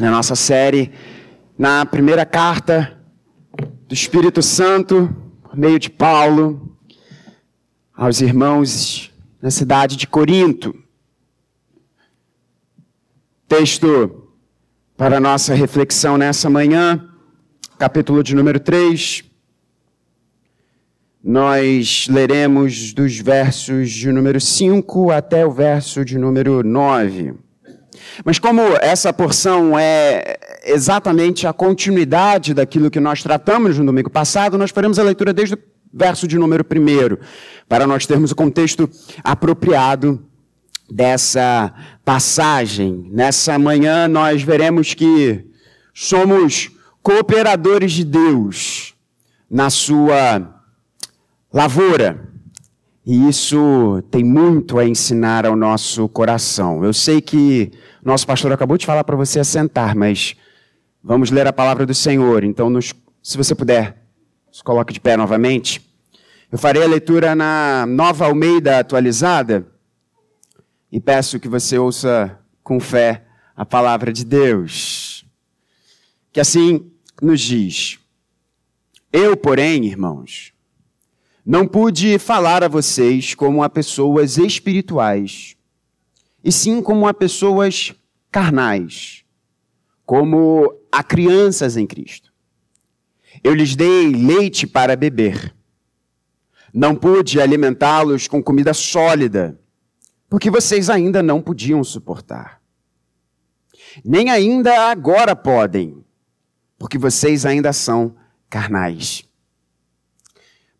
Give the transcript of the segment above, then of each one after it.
na nossa série, na primeira carta do Espírito Santo, por meio de Paulo, aos irmãos na cidade de Corinto. Texto para nossa reflexão nessa manhã, capítulo de número 3. Nós leremos dos versos de número 5 até o verso de número 9. Mas como essa porção é exatamente a continuidade daquilo que nós tratamos no domingo passado, nós faremos a leitura desde o verso de número 1, para nós termos o contexto apropriado dessa passagem. Nessa manhã nós veremos que somos cooperadores de Deus na sua lavoura. E isso tem muito a ensinar ao nosso coração. Eu sei que nosso pastor acabou de falar para você assentar, mas vamos ler a palavra do Senhor. Então, nos, se você puder, se coloque de pé novamente. Eu farei a leitura na nova Almeida atualizada e peço que você ouça com fé a palavra de Deus. Que assim nos diz: Eu, porém, irmãos, não pude falar a vocês como a pessoas espirituais e sim como a pessoas carnais, como a crianças em Cristo. Eu lhes dei leite para beber. Não pude alimentá-los com comida sólida, porque vocês ainda não podiam suportar. Nem ainda agora podem, porque vocês ainda são carnais.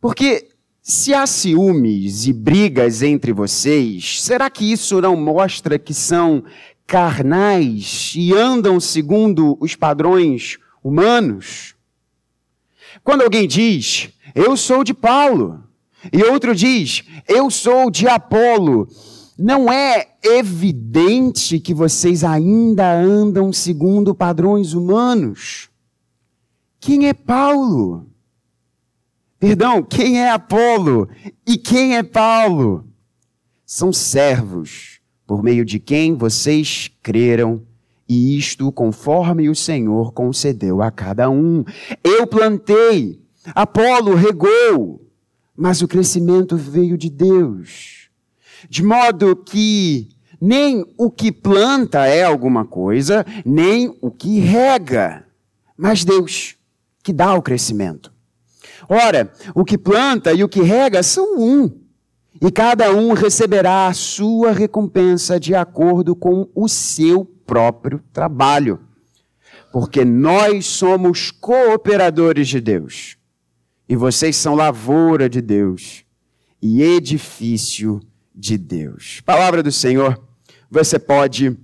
Porque se há ciúmes e brigas entre vocês, será que isso não mostra que são carnais e andam segundo os padrões humanos? Quando alguém diz, eu sou de Paulo, e outro diz, eu sou de Apolo, não é evidente que vocês ainda andam segundo padrões humanos? Quem é Paulo? Perdão, quem é Apolo e quem é Paulo? São servos por meio de quem vocês creram, e isto conforme o Senhor concedeu a cada um. Eu plantei, Apolo regou, mas o crescimento veio de Deus. De modo que nem o que planta é alguma coisa, nem o que rega, mas Deus que dá o crescimento. Ora, o que planta e o que rega são um, e cada um receberá a sua recompensa de acordo com o seu próprio trabalho. Porque nós somos cooperadores de Deus, e vocês são lavoura de Deus e edifício de Deus. Palavra do Senhor, você pode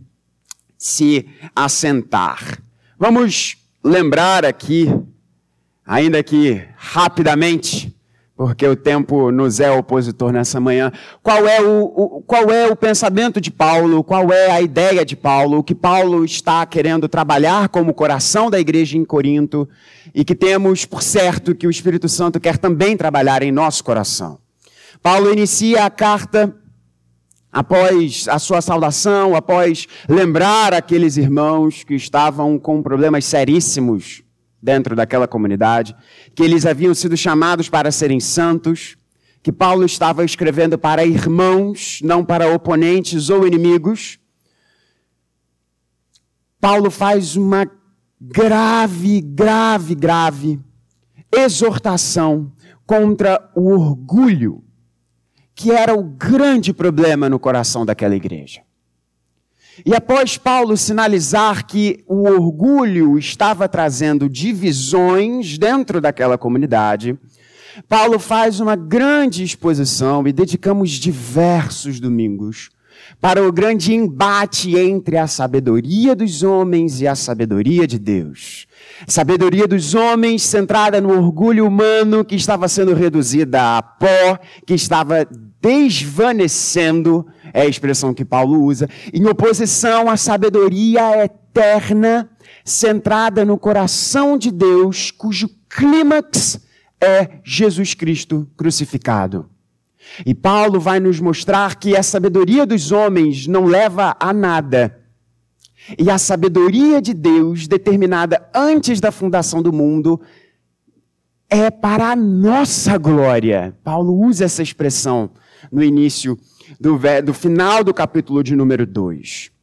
se assentar. Vamos lembrar aqui ainda que rapidamente, porque o tempo nos é opositor nessa manhã. Qual é o, o, qual é o pensamento de Paulo? Qual é a ideia de Paulo? O que Paulo está querendo trabalhar como coração da igreja em Corinto e que temos por certo que o Espírito Santo quer também trabalhar em nosso coração. Paulo inicia a carta após a sua saudação, após lembrar aqueles irmãos que estavam com problemas seríssimos dentro daquela comunidade, que eles haviam sido chamados para serem santos, que Paulo estava escrevendo para irmãos, não para oponentes ou inimigos. Paulo faz uma grave, grave, grave exortação contra o orgulho, que era o grande problema no coração daquela igreja. E após Paulo sinalizar que o orgulho estava trazendo divisões dentro daquela comunidade, Paulo faz uma grande exposição e dedicamos diversos domingos para o grande embate entre a sabedoria dos homens e a sabedoria de Deus. Sabedoria dos homens centrada no orgulho humano que estava sendo reduzida a pó, que estava desvanecendo, é a expressão que Paulo usa, em oposição à sabedoria eterna centrada no coração de Deus, cujo clímax é Jesus Cristo crucificado. E Paulo vai nos mostrar que a sabedoria dos homens não leva a nada. E a sabedoria de Deus, determinada antes da fundação do mundo, é para a nossa glória. Paulo usa essa expressão no início do, do final do capítulo de número 2.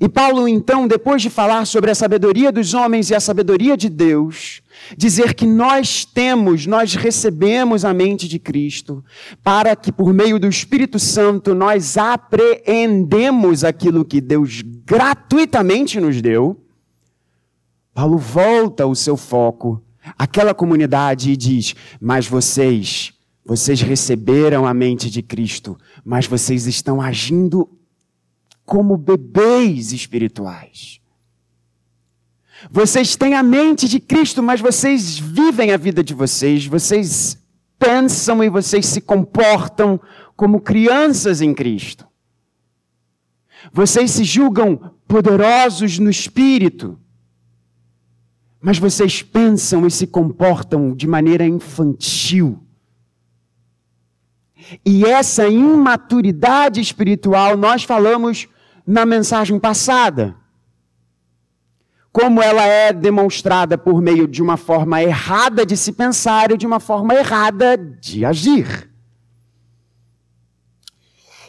E Paulo, então, depois de falar sobre a sabedoria dos homens e a sabedoria de Deus, dizer que nós temos, nós recebemos a mente de Cristo, para que por meio do Espírito Santo nós apreendemos aquilo que Deus gratuitamente nos deu, Paulo volta o seu foco àquela comunidade e diz: Mas vocês, vocês receberam a mente de Cristo, mas vocês estão agindo como bebês espirituais. Vocês têm a mente de Cristo, mas vocês vivem a vida de vocês, vocês pensam e vocês se comportam como crianças em Cristo. Vocês se julgam poderosos no espírito, mas vocês pensam e se comportam de maneira infantil. E essa imaturidade espiritual nós falamos na mensagem passada. Como ela é demonstrada por meio de uma forma errada de se pensar e de uma forma errada de agir.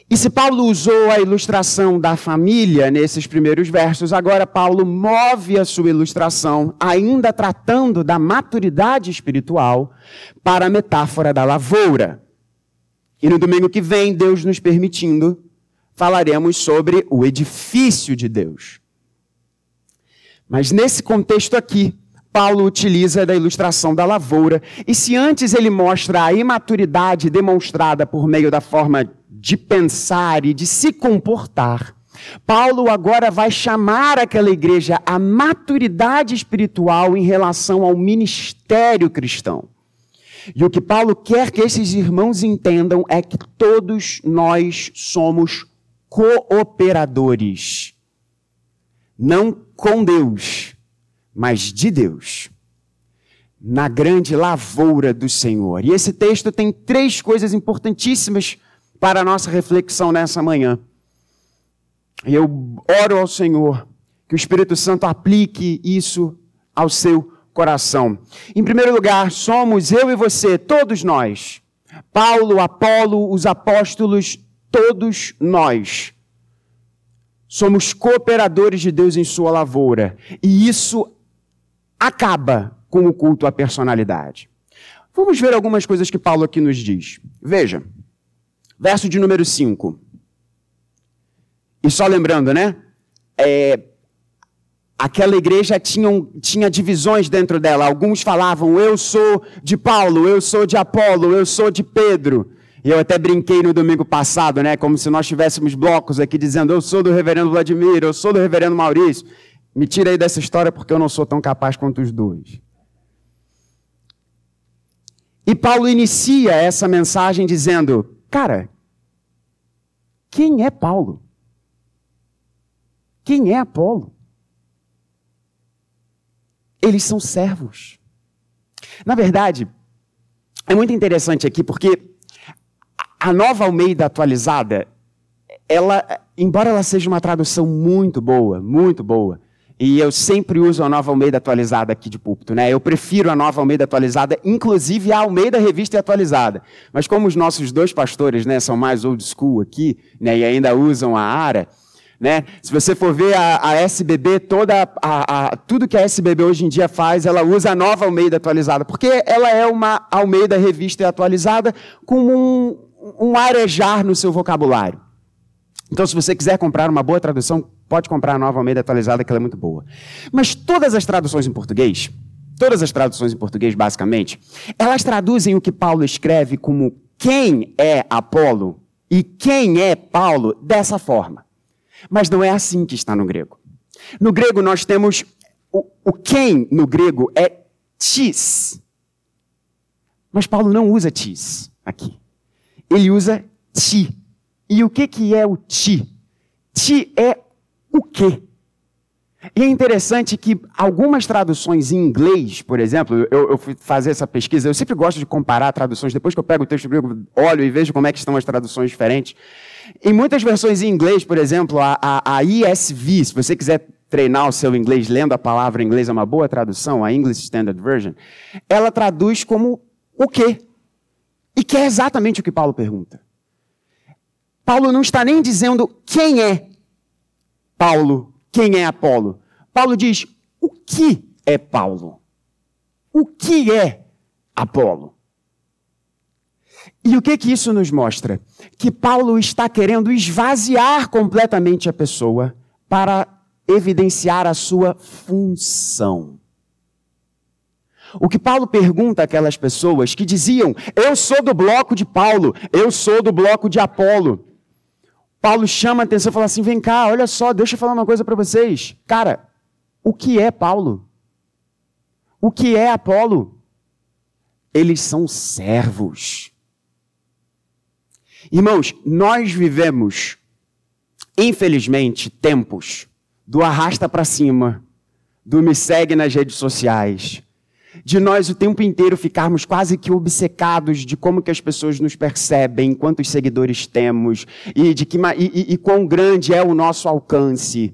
E se Paulo usou a ilustração da família nesses primeiros versos, agora Paulo move a sua ilustração, ainda tratando da maturidade espiritual, para a metáfora da lavoura. E no domingo que vem, Deus nos permitindo, falaremos sobre o edifício de Deus. Mas nesse contexto aqui, Paulo utiliza da ilustração da lavoura, e se antes ele mostra a imaturidade demonstrada por meio da forma de pensar e de se comportar, Paulo agora vai chamar aquela igreja à maturidade espiritual em relação ao ministério cristão. E o que Paulo quer que esses irmãos entendam é que todos nós somos cooperadores. Não com Deus, mas de Deus. Na grande lavoura do Senhor. E esse texto tem três coisas importantíssimas para a nossa reflexão nessa manhã. E eu oro ao Senhor que o Espírito Santo aplique isso ao seu coração. Em primeiro lugar, somos eu e você, todos nós. Paulo, Apolo, os apóstolos, todos nós somos cooperadores de Deus em sua lavoura. E isso acaba com o culto à personalidade. Vamos ver algumas coisas que Paulo aqui nos diz. Veja, verso de número 5. E só lembrando, né? É, aquela igreja tinha, tinha divisões dentro dela. Alguns falavam, eu sou de Paulo, eu sou de Apolo, eu sou de Pedro. E eu até brinquei no domingo passado, né? Como se nós tivéssemos blocos aqui dizendo: eu sou do reverendo Vladimir, eu sou do reverendo Maurício. Me tira aí dessa história porque eu não sou tão capaz quanto os dois. E Paulo inicia essa mensagem dizendo: Cara, quem é Paulo? Quem é Apolo? Eles são servos. Na verdade, é muito interessante aqui porque a nova Almeida atualizada, ela, embora ela seja uma tradução muito boa, muito boa, e eu sempre uso a nova Almeida atualizada aqui de púlpito, né? Eu prefiro a nova Almeida atualizada, inclusive a Almeida Revista atualizada. Mas como os nossos dois pastores, né, são mais old school aqui, né, e ainda usam a ARA, né? Se você for ver a, a SBB, toda a, a, tudo que a SBB hoje em dia faz, ela usa a nova Almeida atualizada, porque ela é uma Almeida Revista atualizada com um, um arejar no seu vocabulário. Então, se você quiser comprar uma boa tradução, pode comprar a Nova Almeida atualizada, que ela é muito boa. Mas todas as traduções em português, todas as traduções em português, basicamente, elas traduzem o que Paulo escreve como quem é Apolo e quem é Paulo dessa forma. Mas não é assim que está no grego. No grego, nós temos o, o quem no grego é tis. Mas Paulo não usa tis aqui ele usa ti. E o que, que é o ti? Ti é o quê? E é interessante que algumas traduções em inglês, por exemplo, eu, eu, fui fazer essa pesquisa, eu sempre gosto de comparar traduções, depois que eu pego o texto grego, olho e vejo como é que estão as traduções diferentes. Em muitas versões em inglês, por exemplo, a, a, a ESV, se você quiser treinar o seu inglês lendo a palavra em inglês, é uma boa tradução, a English Standard Version, ela traduz como o quê? E que é exatamente o que Paulo pergunta. Paulo não está nem dizendo quem é Paulo, quem é Apolo. Paulo diz o que é Paulo. O que é Apolo? E o que que isso nos mostra? Que Paulo está querendo esvaziar completamente a pessoa para evidenciar a sua função. O que Paulo pergunta àquelas pessoas que diziam: Eu sou do bloco de Paulo, eu sou do bloco de Apolo. Paulo chama a atenção e fala assim: Vem cá, olha só, deixa eu falar uma coisa para vocês. Cara, o que é Paulo? O que é Apolo? Eles são servos. Irmãos, nós vivemos, infelizmente, tempos do arrasta para cima, do me segue nas redes sociais, de nós o tempo inteiro ficarmos quase que obcecados de como que as pessoas nos percebem, quantos seguidores temos e de que e, e, e quão grande é o nosso alcance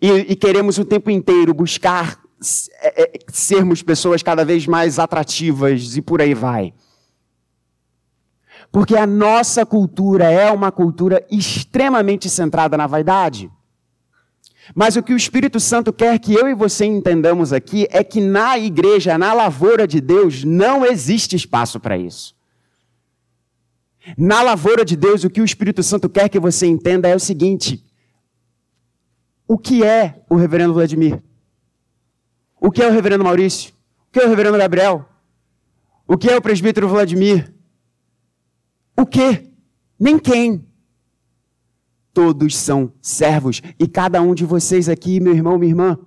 e, e queremos o tempo inteiro buscar é, é, sermos pessoas cada vez mais atrativas e por aí vai. Porque a nossa cultura é uma cultura extremamente centrada na vaidade. Mas o que o Espírito Santo quer que eu e você entendamos aqui é que na igreja, na lavoura de Deus, não existe espaço para isso. Na lavoura de Deus, o que o Espírito Santo quer que você entenda é o seguinte: o que é o reverendo Vladimir? O que é o reverendo Maurício? O que é o reverendo Gabriel? O que é o presbítero Vladimir? O que? Nem quem. Todos são servos. E cada um de vocês aqui, meu irmão, minha irmã,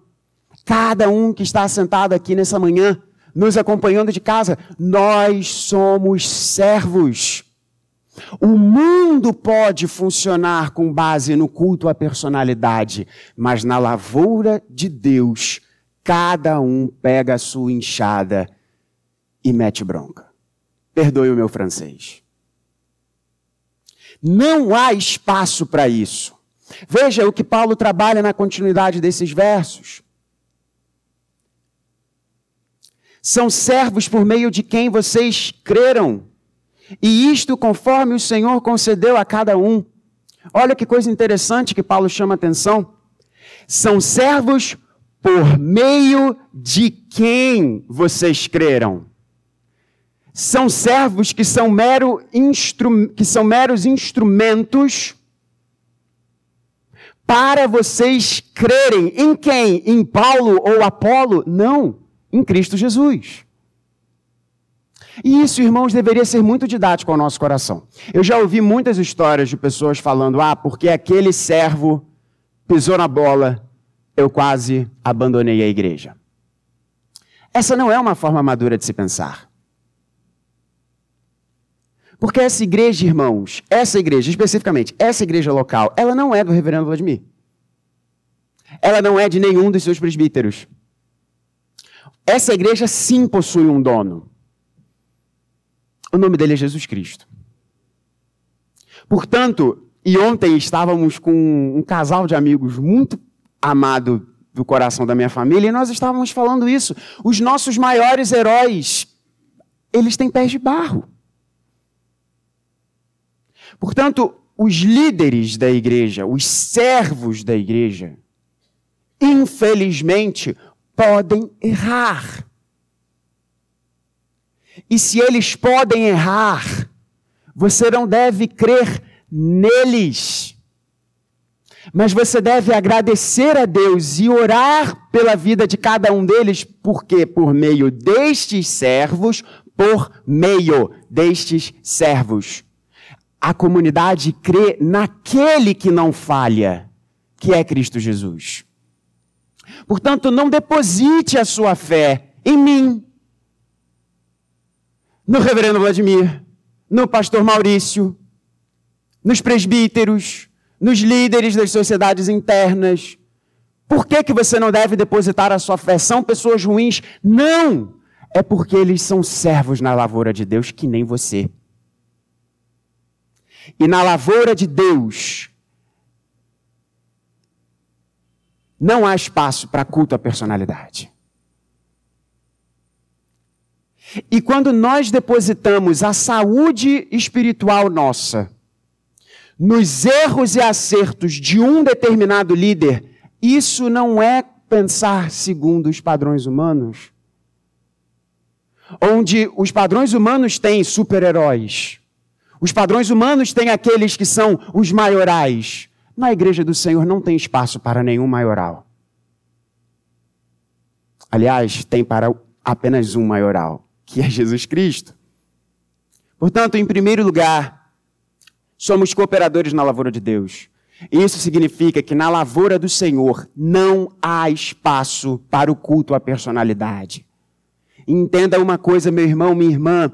cada um que está sentado aqui nessa manhã, nos acompanhando de casa, nós somos servos. O mundo pode funcionar com base no culto à personalidade, mas na lavoura de Deus, cada um pega a sua enxada e mete bronca. Perdoe o meu francês. Não há espaço para isso. Veja o que Paulo trabalha na continuidade desses versos. São servos por meio de quem vocês creram, e isto conforme o Senhor concedeu a cada um. Olha que coisa interessante que Paulo chama atenção. São servos por meio de quem vocês creram são servos que são, mero instru... que são meros instrumentos para vocês crerem em quem? Em Paulo ou Apolo? Não, em Cristo Jesus. E isso, irmãos, deveria ser muito didático ao nosso coração. Eu já ouvi muitas histórias de pessoas falando: ah, porque aquele servo pisou na bola, eu quase abandonei a igreja. Essa não é uma forma madura de se pensar. Porque essa igreja, irmãos, essa igreja, especificamente, essa igreja local, ela não é do reverendo Vladimir. Ela não é de nenhum dos seus presbíteros. Essa igreja sim possui um dono. O nome dele é Jesus Cristo. Portanto, e ontem estávamos com um casal de amigos muito amado do coração da minha família, e nós estávamos falando isso. Os nossos maiores heróis, eles têm pés de barro. Portanto, os líderes da igreja, os servos da igreja, infelizmente, podem errar. E se eles podem errar, você não deve crer neles. Mas você deve agradecer a Deus e orar pela vida de cada um deles, porque por meio destes servos, por meio destes servos, a comunidade crê naquele que não falha, que é Cristo Jesus. Portanto, não deposite a sua fé em mim, no reverendo Vladimir, no pastor Maurício, nos presbíteros, nos líderes das sociedades internas, Por que, que você não deve depositar a sua fé? São pessoas ruins? Não! É porque eles são servos na lavoura de Deus, que nem você. E na lavoura de Deus, não há espaço para culto à personalidade. E quando nós depositamos a saúde espiritual nossa nos erros e acertos de um determinado líder, isso não é pensar segundo os padrões humanos. Onde os padrões humanos têm super-heróis. Os padrões humanos têm aqueles que são os maiorais. Na igreja do Senhor não tem espaço para nenhum maioral. Aliás, tem para apenas um maioral, que é Jesus Cristo. Portanto, em primeiro lugar, somos cooperadores na lavoura de Deus. Isso significa que na lavoura do Senhor não há espaço para o culto à personalidade. Entenda uma coisa, meu irmão, minha irmã.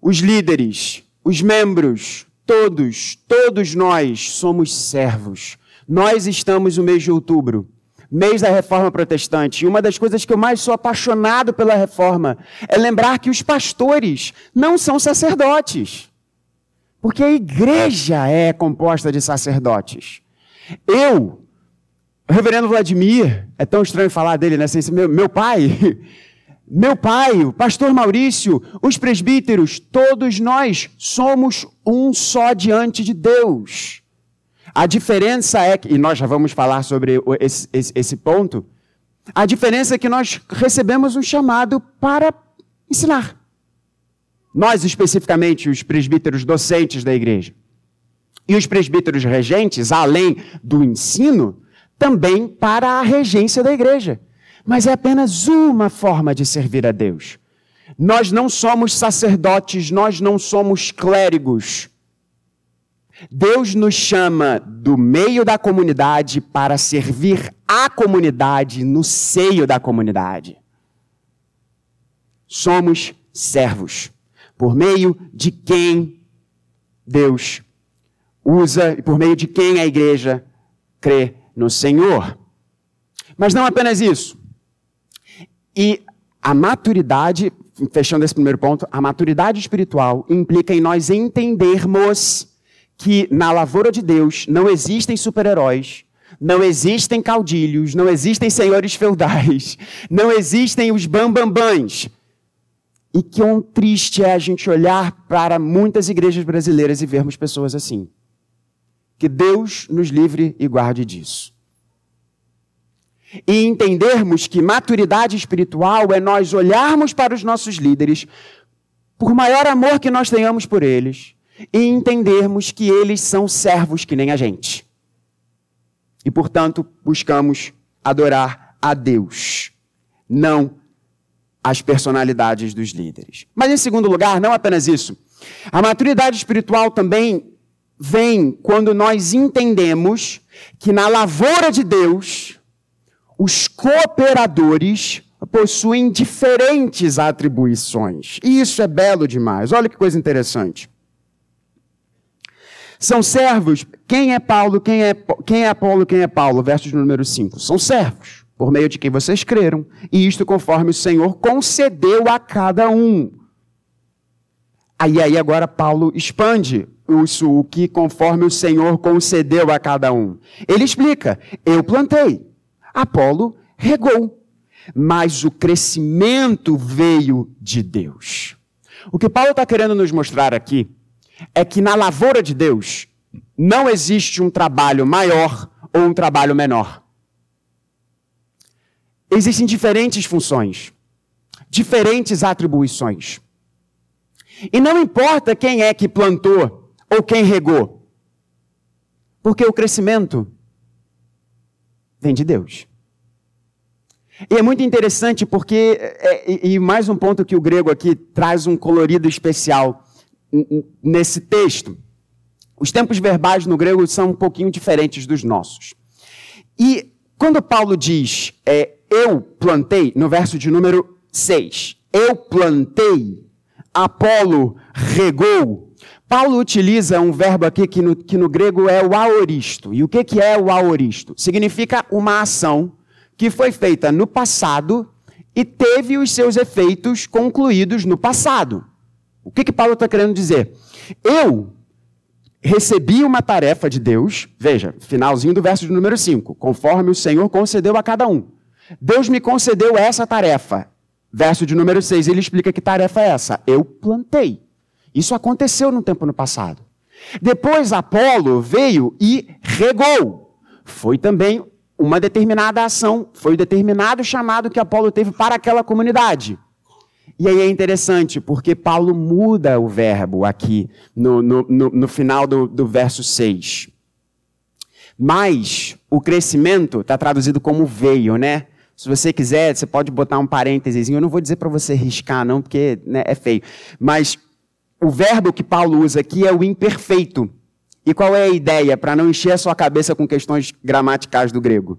Os líderes, os membros, todos, todos nós somos servos. Nós estamos no mês de outubro mês da reforma protestante. E uma das coisas que eu mais sou apaixonado pela reforma é lembrar que os pastores não são sacerdotes. Porque a igreja é composta de sacerdotes. Eu, o reverendo Vladimir, é tão estranho falar dele, né? Meu, meu pai, meu pai, o pastor Maurício, os presbíteros, todos nós somos um só diante de Deus. A diferença é que, e nós já vamos falar sobre esse, esse, esse ponto, a diferença é que nós recebemos um chamado para ensinar. Nós, especificamente, os presbíteros docentes da igreja. E os presbíteros regentes, além do ensino, também para a regência da igreja. Mas é apenas uma forma de servir a Deus. Nós não somos sacerdotes, nós não somos clérigos. Deus nos chama do meio da comunidade para servir a comunidade no seio da comunidade. Somos servos, por meio de quem Deus usa e por meio de quem a igreja crê no Senhor. Mas não apenas isso. E a maturidade, fechando esse primeiro ponto, a maturidade espiritual implica em nós entendermos que na lavoura de Deus não existem super-heróis, não existem caudilhos, não existem senhores feudais, não existem os bambambãs. E quão triste é a gente olhar para muitas igrejas brasileiras e vermos pessoas assim. Que Deus nos livre e guarde disso. E entendermos que maturidade espiritual é nós olharmos para os nossos líderes, por maior amor que nós tenhamos por eles, e entendermos que eles são servos que nem a gente. E, portanto, buscamos adorar a Deus, não as personalidades dos líderes. Mas, em segundo lugar, não apenas isso. A maturidade espiritual também vem quando nós entendemos que na lavoura de Deus, os cooperadores possuem diferentes atribuições. E isso é belo demais. Olha que coisa interessante. São servos. Quem é Paulo? Quem é, quem é Apolo? Quem é Paulo? Verso de número 5. São servos, por meio de quem vocês creram. E isto conforme o Senhor concedeu a cada um. Aí, aí agora Paulo expande isso, o que conforme o Senhor concedeu a cada um. Ele explica: eu plantei, Apolo regou, mas o crescimento veio de Deus. O que Paulo está querendo nos mostrar aqui é que na lavoura de Deus não existe um trabalho maior ou um trabalho menor. Existem diferentes funções, diferentes atribuições. E não importa quem é que plantou ou quem regou, porque o crescimento vem de Deus. E é muito interessante porque, é, e mais um ponto que o grego aqui traz um colorido especial nesse texto. Os tempos verbais no grego são um pouquinho diferentes dos nossos. E quando Paulo diz é, eu plantei, no verso de número 6, eu plantei, Apolo regou, Paulo utiliza um verbo aqui que no, que no grego é o aoristo. E o que, que é o aoristo? Significa uma ação que foi feita no passado e teve os seus efeitos concluídos no passado. O que, que Paulo está querendo dizer? Eu recebi uma tarefa de Deus, veja, finalzinho do verso de número 5, conforme o Senhor concedeu a cada um. Deus me concedeu essa tarefa. Verso de número 6, ele explica que tarefa é essa? Eu plantei. Isso aconteceu no tempo no passado. Depois Apolo veio e regou. Foi também uma determinada ação, foi o determinado chamado que Apolo teve para aquela comunidade. E aí é interessante, porque Paulo muda o verbo aqui no, no, no, no final do, do verso 6. Mas o crescimento está traduzido como veio, né? Se você quiser, você pode botar um parênteses. Eu não vou dizer para você riscar, não, porque né, é feio. Mas o verbo que Paulo usa aqui é o imperfeito. E qual é a ideia? Para não encher a sua cabeça com questões gramaticais do grego.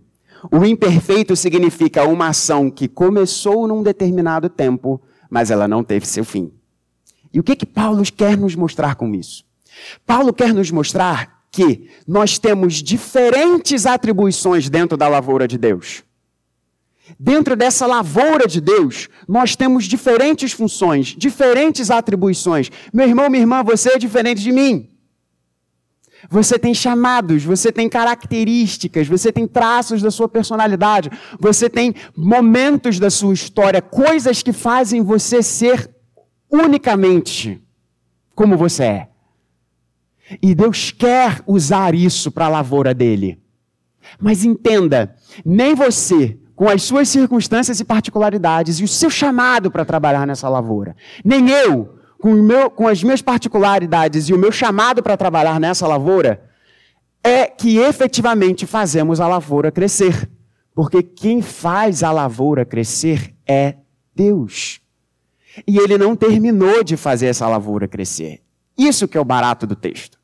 O imperfeito significa uma ação que começou num determinado tempo, mas ela não teve seu fim. E o que, que Paulo quer nos mostrar com isso? Paulo quer nos mostrar que nós temos diferentes atribuições dentro da lavoura de Deus. Dentro dessa lavoura de Deus, nós temos diferentes funções, diferentes atribuições. Meu irmão, minha irmã, você é diferente de mim. Você tem chamados, você tem características, você tem traços da sua personalidade, você tem momentos da sua história, coisas que fazem você ser unicamente como você é. E Deus quer usar isso para a lavoura dele. Mas entenda, nem você, com as suas circunstâncias e particularidades e o seu chamado para trabalhar nessa lavoura, nem eu, com, meu, com as minhas particularidades e o meu chamado para trabalhar nessa lavoura, é que efetivamente fazemos a lavoura crescer. Porque quem faz a lavoura crescer é Deus. E ele não terminou de fazer essa lavoura crescer. Isso que é o barato do texto.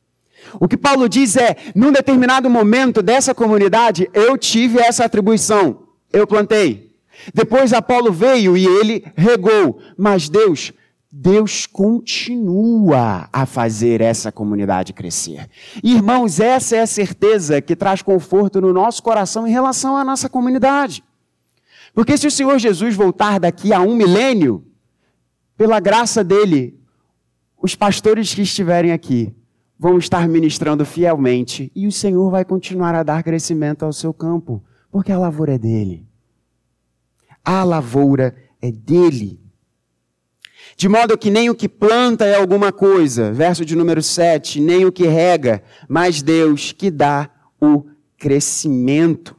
O que Paulo diz é: num determinado momento dessa comunidade, eu tive essa atribuição. Eu plantei. Depois Apolo veio e ele regou. Mas Deus Deus continua a fazer essa comunidade crescer. Irmãos, essa é a certeza que traz conforto no nosso coração em relação à nossa comunidade. Porque se o Senhor Jesus voltar daqui a um milênio, pela graça dele, os pastores que estiverem aqui vão estar ministrando fielmente e o Senhor vai continuar a dar crescimento ao seu campo, porque a lavoura é dele. A lavoura é dele. De modo que nem o que planta é alguma coisa, verso de número 7, nem o que rega, mas Deus que dá o crescimento.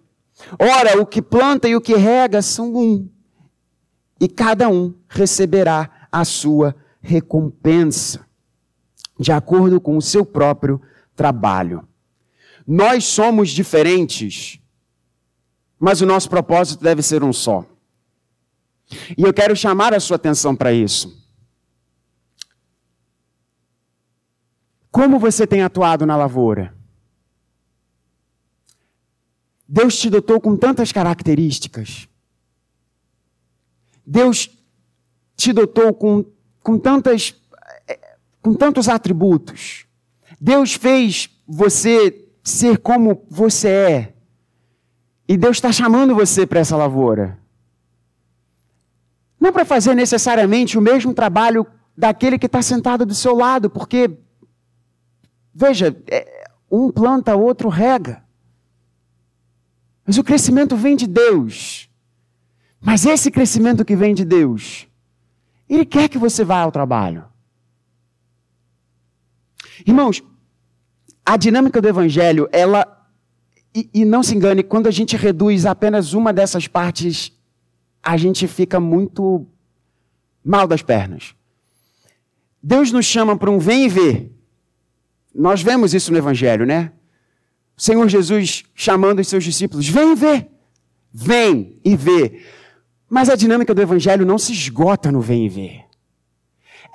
Ora, o que planta e o que rega são um, e cada um receberá a sua recompensa, de acordo com o seu próprio trabalho. Nós somos diferentes, mas o nosso propósito deve ser um só. E eu quero chamar a sua atenção para isso. Como você tem atuado na lavoura? Deus te dotou com tantas características. Deus te dotou com, com, tantas, com tantos atributos. Deus fez você ser como você é. E Deus está chamando você para essa lavoura. Não para fazer necessariamente o mesmo trabalho daquele que está sentado do seu lado, porque Veja, é, um planta, outro rega. Mas o crescimento vem de Deus. Mas esse crescimento que vem de Deus, Ele quer que você vá ao trabalho. Irmãos, a dinâmica do Evangelho, ela. E, e não se engane, quando a gente reduz apenas uma dessas partes, a gente fica muito mal das pernas. Deus nos chama para um vem e vê. Nós vemos isso no Evangelho, né? O Senhor Jesus chamando os seus discípulos: vem ver, vem e vê. Mas a dinâmica do Evangelho não se esgota no vem e ver.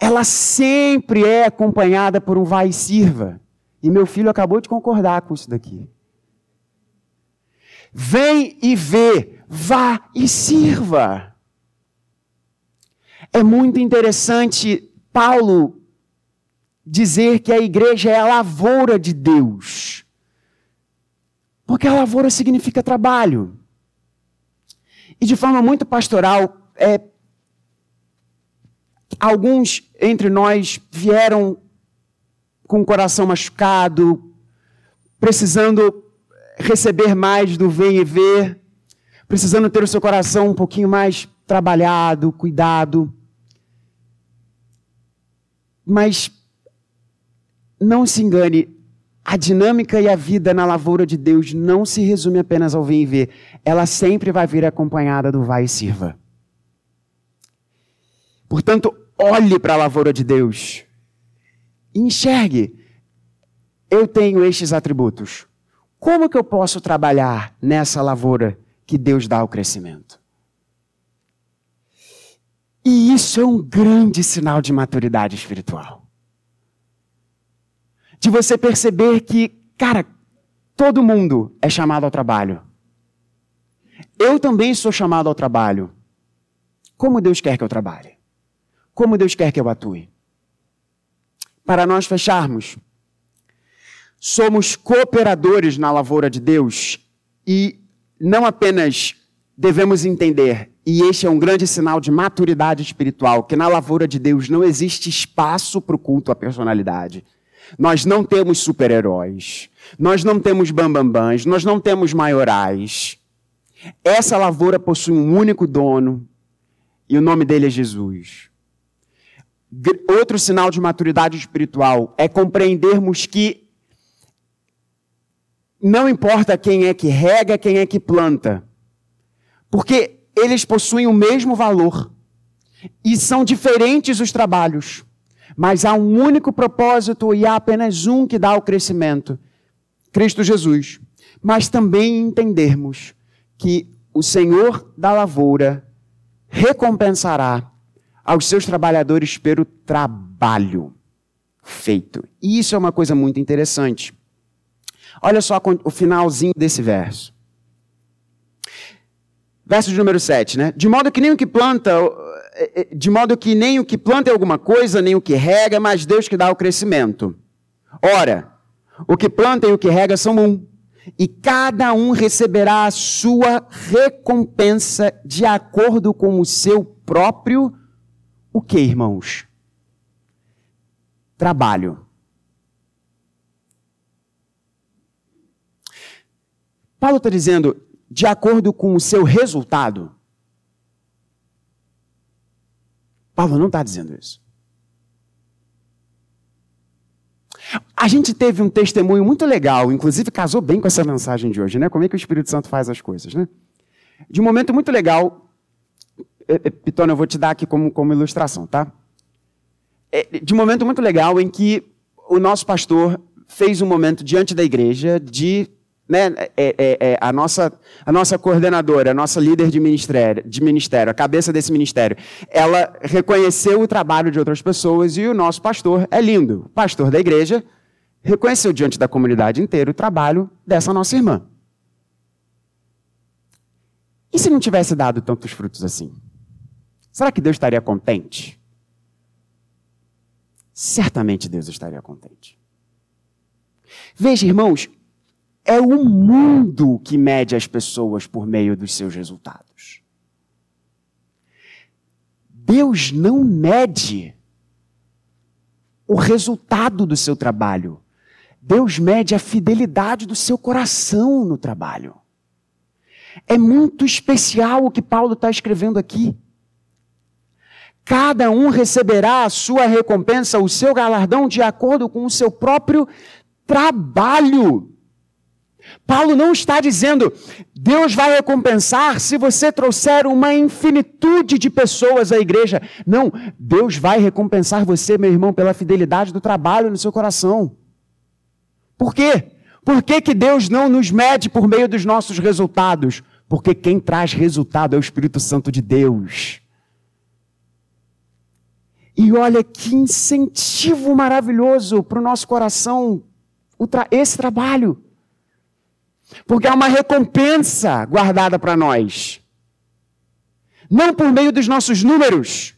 Ela sempre é acompanhada por um vai e sirva. E meu filho acabou de concordar com isso daqui. Vem e vê, vá e sirva. É muito interessante Paulo dizer que a igreja é a lavoura de Deus. Porque a lavoura significa trabalho. E de forma muito pastoral, é, alguns entre nós vieram com o coração machucado, precisando receber mais do vem e ver, precisando ter o seu coração um pouquinho mais trabalhado, cuidado. Mas não se engane, a dinâmica e a vida na lavoura de Deus não se resume apenas ao vem e ver. Ela sempre vai vir acompanhada do vai e sirva. Portanto, olhe para a lavoura de Deus. E enxergue. Eu tenho estes atributos. Como que eu posso trabalhar nessa lavoura que Deus dá o crescimento? E isso é um grande sinal de maturidade espiritual de você perceber que, cara, todo mundo é chamado ao trabalho. Eu também sou chamado ao trabalho. Como Deus quer que eu trabalhe? Como Deus quer que eu atue? Para nós fecharmos, somos cooperadores na lavoura de Deus e não apenas devemos entender, e este é um grande sinal de maturidade espiritual, que na lavoura de Deus não existe espaço para o culto à personalidade. Nós não temos super-heróis. Nós não temos bambambãs. Nós não temos maiorais. Essa lavoura possui um único dono e o nome dele é Jesus. Outro sinal de maturidade espiritual é compreendermos que não importa quem é que rega, quem é que planta, porque eles possuem o mesmo valor e são diferentes os trabalhos. Mas há um único propósito e há apenas um que dá o crescimento: Cristo Jesus. Mas também entendermos que o Senhor da lavoura recompensará aos seus trabalhadores pelo trabalho feito. E isso é uma coisa muito interessante. Olha só o finalzinho desse verso. Verso de número 7, né? De modo que nem o que planta é, é, de modo que nem o que planta é alguma coisa, nem o que rega, mas Deus que dá o crescimento. Ora, o que planta e o que rega são um, e cada um receberá a sua recompensa de acordo com o seu próprio o que, irmãos? Trabalho. Paulo está dizendo, de acordo com o seu resultado. Paulo não está dizendo isso. A gente teve um testemunho muito legal, inclusive casou bem com essa mensagem de hoje, né? Como é que o Espírito Santo faz as coisas, né? De um momento muito legal, Pitona, eu vou te dar aqui como, como ilustração, tá? É, de um momento muito legal em que o nosso pastor fez um momento diante da igreja de né, é, é, é, a, nossa, a nossa coordenadora, a nossa líder de ministério, de ministério, a cabeça desse ministério, ela reconheceu o trabalho de outras pessoas e o nosso pastor é lindo. O pastor da igreja reconheceu diante da comunidade inteira o trabalho dessa nossa irmã. E se não tivesse dado tantos frutos assim? Será que Deus estaria contente? Certamente Deus estaria contente. Veja, irmãos, é o mundo que mede as pessoas por meio dos seus resultados. Deus não mede o resultado do seu trabalho. Deus mede a fidelidade do seu coração no trabalho. É muito especial o que Paulo está escrevendo aqui. Cada um receberá a sua recompensa, o seu galardão, de acordo com o seu próprio trabalho. Paulo não está dizendo, Deus vai recompensar se você trouxer uma infinitude de pessoas à igreja. Não, Deus vai recompensar você, meu irmão, pela fidelidade do trabalho no seu coração. Por quê? Por que, que Deus não nos mede por meio dos nossos resultados? Porque quem traz resultado é o Espírito Santo de Deus. E olha que incentivo maravilhoso para o nosso coração esse trabalho. Porque há uma recompensa guardada para nós. Não por meio dos nossos números.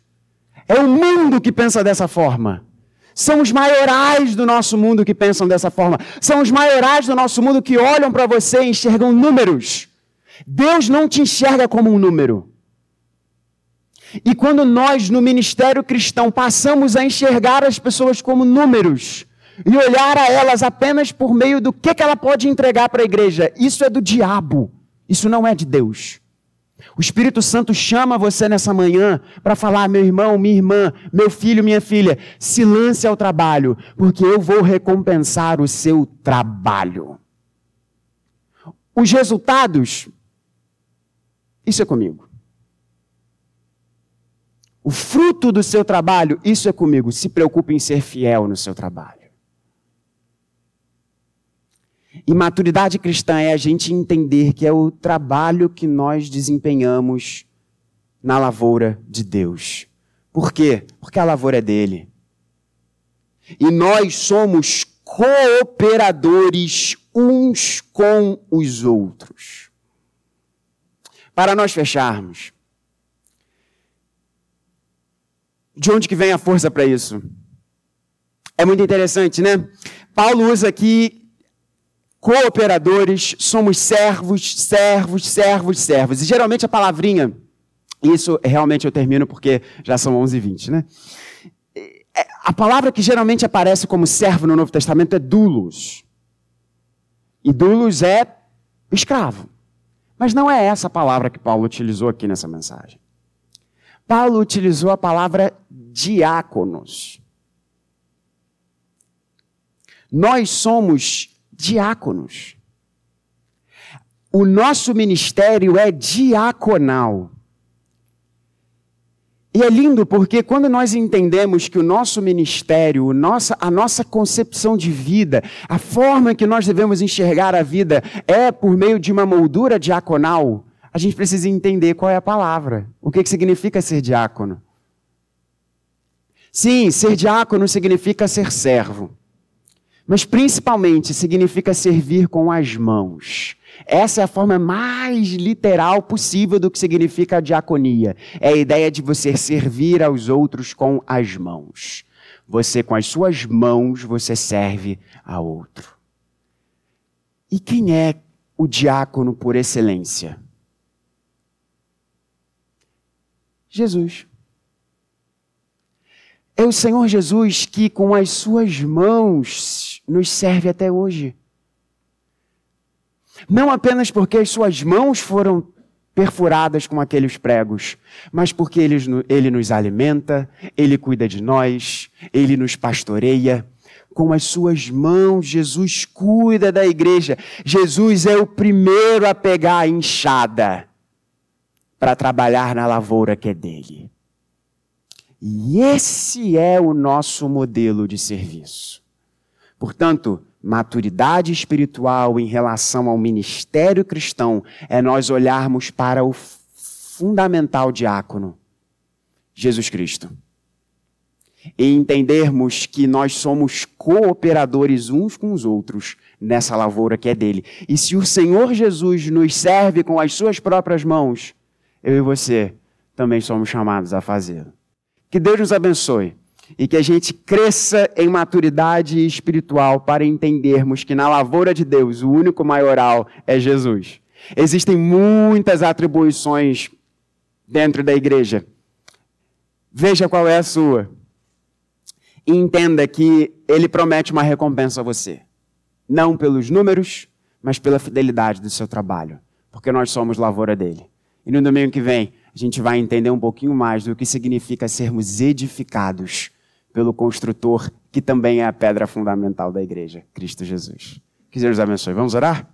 É o mundo que pensa dessa forma. São os maiorais do nosso mundo que pensam dessa forma. São os maiorais do nosso mundo que olham para você e enxergam números. Deus não te enxerga como um número. E quando nós, no ministério cristão, passamos a enxergar as pessoas como números e olhar a elas apenas por meio do que, que ela pode entregar para a igreja, isso é do diabo. Isso não é de Deus. O Espírito Santo chama você nessa manhã para falar, meu irmão, minha irmã, meu filho, minha filha, se lance ao trabalho, porque eu vou recompensar o seu trabalho. Os resultados, isso é comigo. O fruto do seu trabalho, isso é comigo. Se preocupe em ser fiel no seu trabalho. E maturidade cristã é a gente entender que é o trabalho que nós desempenhamos na lavoura de Deus. Por quê? Porque a lavoura é dele. E nós somos cooperadores uns com os outros. Para nós fecharmos, de onde que vem a força para isso? É muito interessante, né? Paulo usa aqui cooperadores, somos servos, servos, servos, servos. E geralmente a palavrinha, isso realmente eu termino porque já são 11h20, né? É, a palavra que geralmente aparece como servo no Novo Testamento é doulos. E doulos é escravo. Mas não é essa palavra que Paulo utilizou aqui nessa mensagem. Paulo utilizou a palavra diáconos. Nós somos diáconos. O nosso ministério é diaconal. E é lindo porque quando nós entendemos que o nosso ministério, a nossa concepção de vida, a forma que nós devemos enxergar a vida é por meio de uma moldura diaconal, a gente precisa entender qual é a palavra. O que, significa ser diácono? Sim, ser diácono significa ser servo mas principalmente significa servir com as mãos. Essa é a forma mais literal possível do que significa a diaconia. É a ideia de você servir aos outros com as mãos. Você, com as suas mãos, você serve a outro. E quem é o diácono por excelência? Jesus. É o Senhor Jesus que, com as suas mãos, nos serve até hoje. Não apenas porque as suas mãos foram perfuradas com aqueles pregos, mas porque ele, ele nos alimenta, ele cuida de nós, ele nos pastoreia. Com as suas mãos, Jesus cuida da igreja. Jesus é o primeiro a pegar a enxada para trabalhar na lavoura que é dele. E esse é o nosso modelo de serviço. Portanto, maturidade espiritual em relação ao ministério cristão é nós olharmos para o fundamental diácono, Jesus Cristo. E entendermos que nós somos cooperadores uns com os outros nessa lavoura que é dele. E se o Senhor Jesus nos serve com as suas próprias mãos, eu e você também somos chamados a fazê-lo. Que Deus nos abençoe e que a gente cresça em maturidade espiritual para entendermos que na lavoura de Deus o único maioral é Jesus. Existem muitas atribuições dentro da igreja. Veja qual é a sua. E entenda que ele promete uma recompensa a você. Não pelos números, mas pela fidelidade do seu trabalho. Porque nós somos lavoura dele. E no domingo que vem, a gente vai entender um pouquinho mais do que significa sermos edificados pelo construtor, que também é a pedra fundamental da igreja, Cristo Jesus. Que Deus abençoe. Vamos orar?